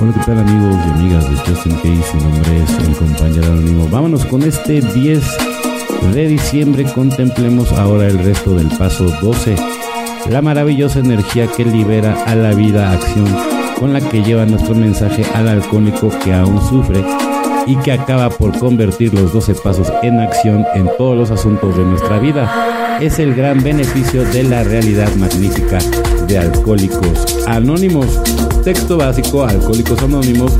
Hola, ¿qué tal amigos y amigas de Justin Case? Mi nombre es el compañero anónimo. Vámonos con este 10 de diciembre. Contemplemos ahora el resto del paso 12. La maravillosa energía que libera a la vida acción con la que lleva nuestro mensaje al alcohólico que aún sufre y que acaba por convertir los 12 pasos en acción en todos los asuntos de nuestra vida. Es el gran beneficio de la realidad magnífica de Alcohólicos Anónimos. Texto básico, Alcohólicos Anónimos,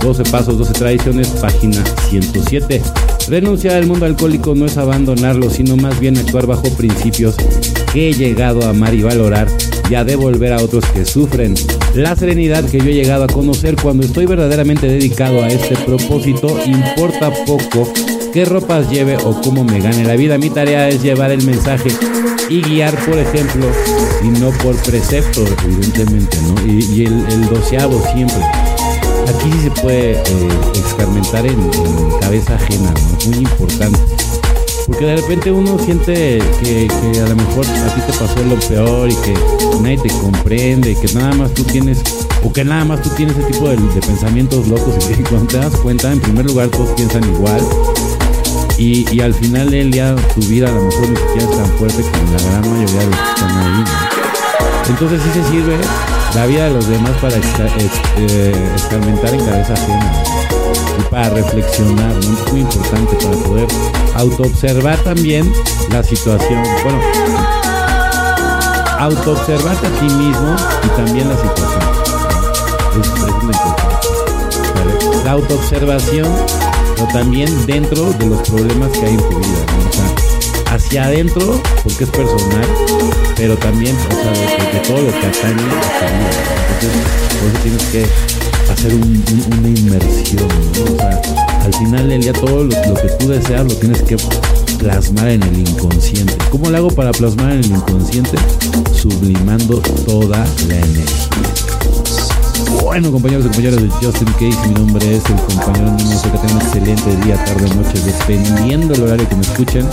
12 pasos, 12 tradiciones, página 107. Renunciar al mundo alcohólico no es abandonarlo, sino más bien actuar bajo principios que he llegado a amar y valorar y a devolver a otros que sufren. La serenidad que yo he llegado a conocer cuando estoy verdaderamente dedicado a este propósito importa poco qué ropas lleve o cómo me gane la vida. Mi tarea es llevar el mensaje y guiar, por ejemplo, y no por precepto, evidentemente, ¿no? Y, el, doceavo siempre. Aquí sí se puede eh, escarmentar en, cabeza ajena, ¿no? Muy importante. Porque de repente uno siente que, a lo mejor a ti te pasó lo peor y que nadie te comprende, que nada más tú tienes, o que nada más tú tienes ese tipo de, pensamientos locos y cuando te das cuenta, en primer lugar todos piensan igual. Y, al final del día tu vida a lo mejor ni siquiera es tan fuerte como la gran mayoría de los que están ahí. Entonces sí se sirve la vida de los demás para eh, experimentar en cabeza ajena y para reflexionar, es muy importante para poder autoobservar también la situación, bueno, autoobservarte a ti mismo y también la situación. Es, muy importante. La autoobservación, pero también dentro de los problemas que hay en tu vida. hacia adentro, porque es personal, pero también o sea, de, todo lo que atañe a. Entonces, por eso tienes que hacer una inmersión, O sea, al final del día todo lo, que tú deseas lo tienes que plasmar en el inconsciente. ¿Cómo lo hago para plasmar en el inconsciente? Sublimando toda la energía. Bueno, compañeros y compañeras de Justin Case, mi nombre es el compañero niño. que tengan un excelente día, tarde, noche, dependiendo del horario que me escuchen.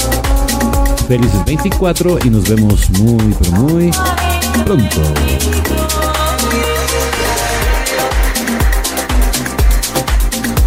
Felices 24 y nos vemos muy, pero muy pronto.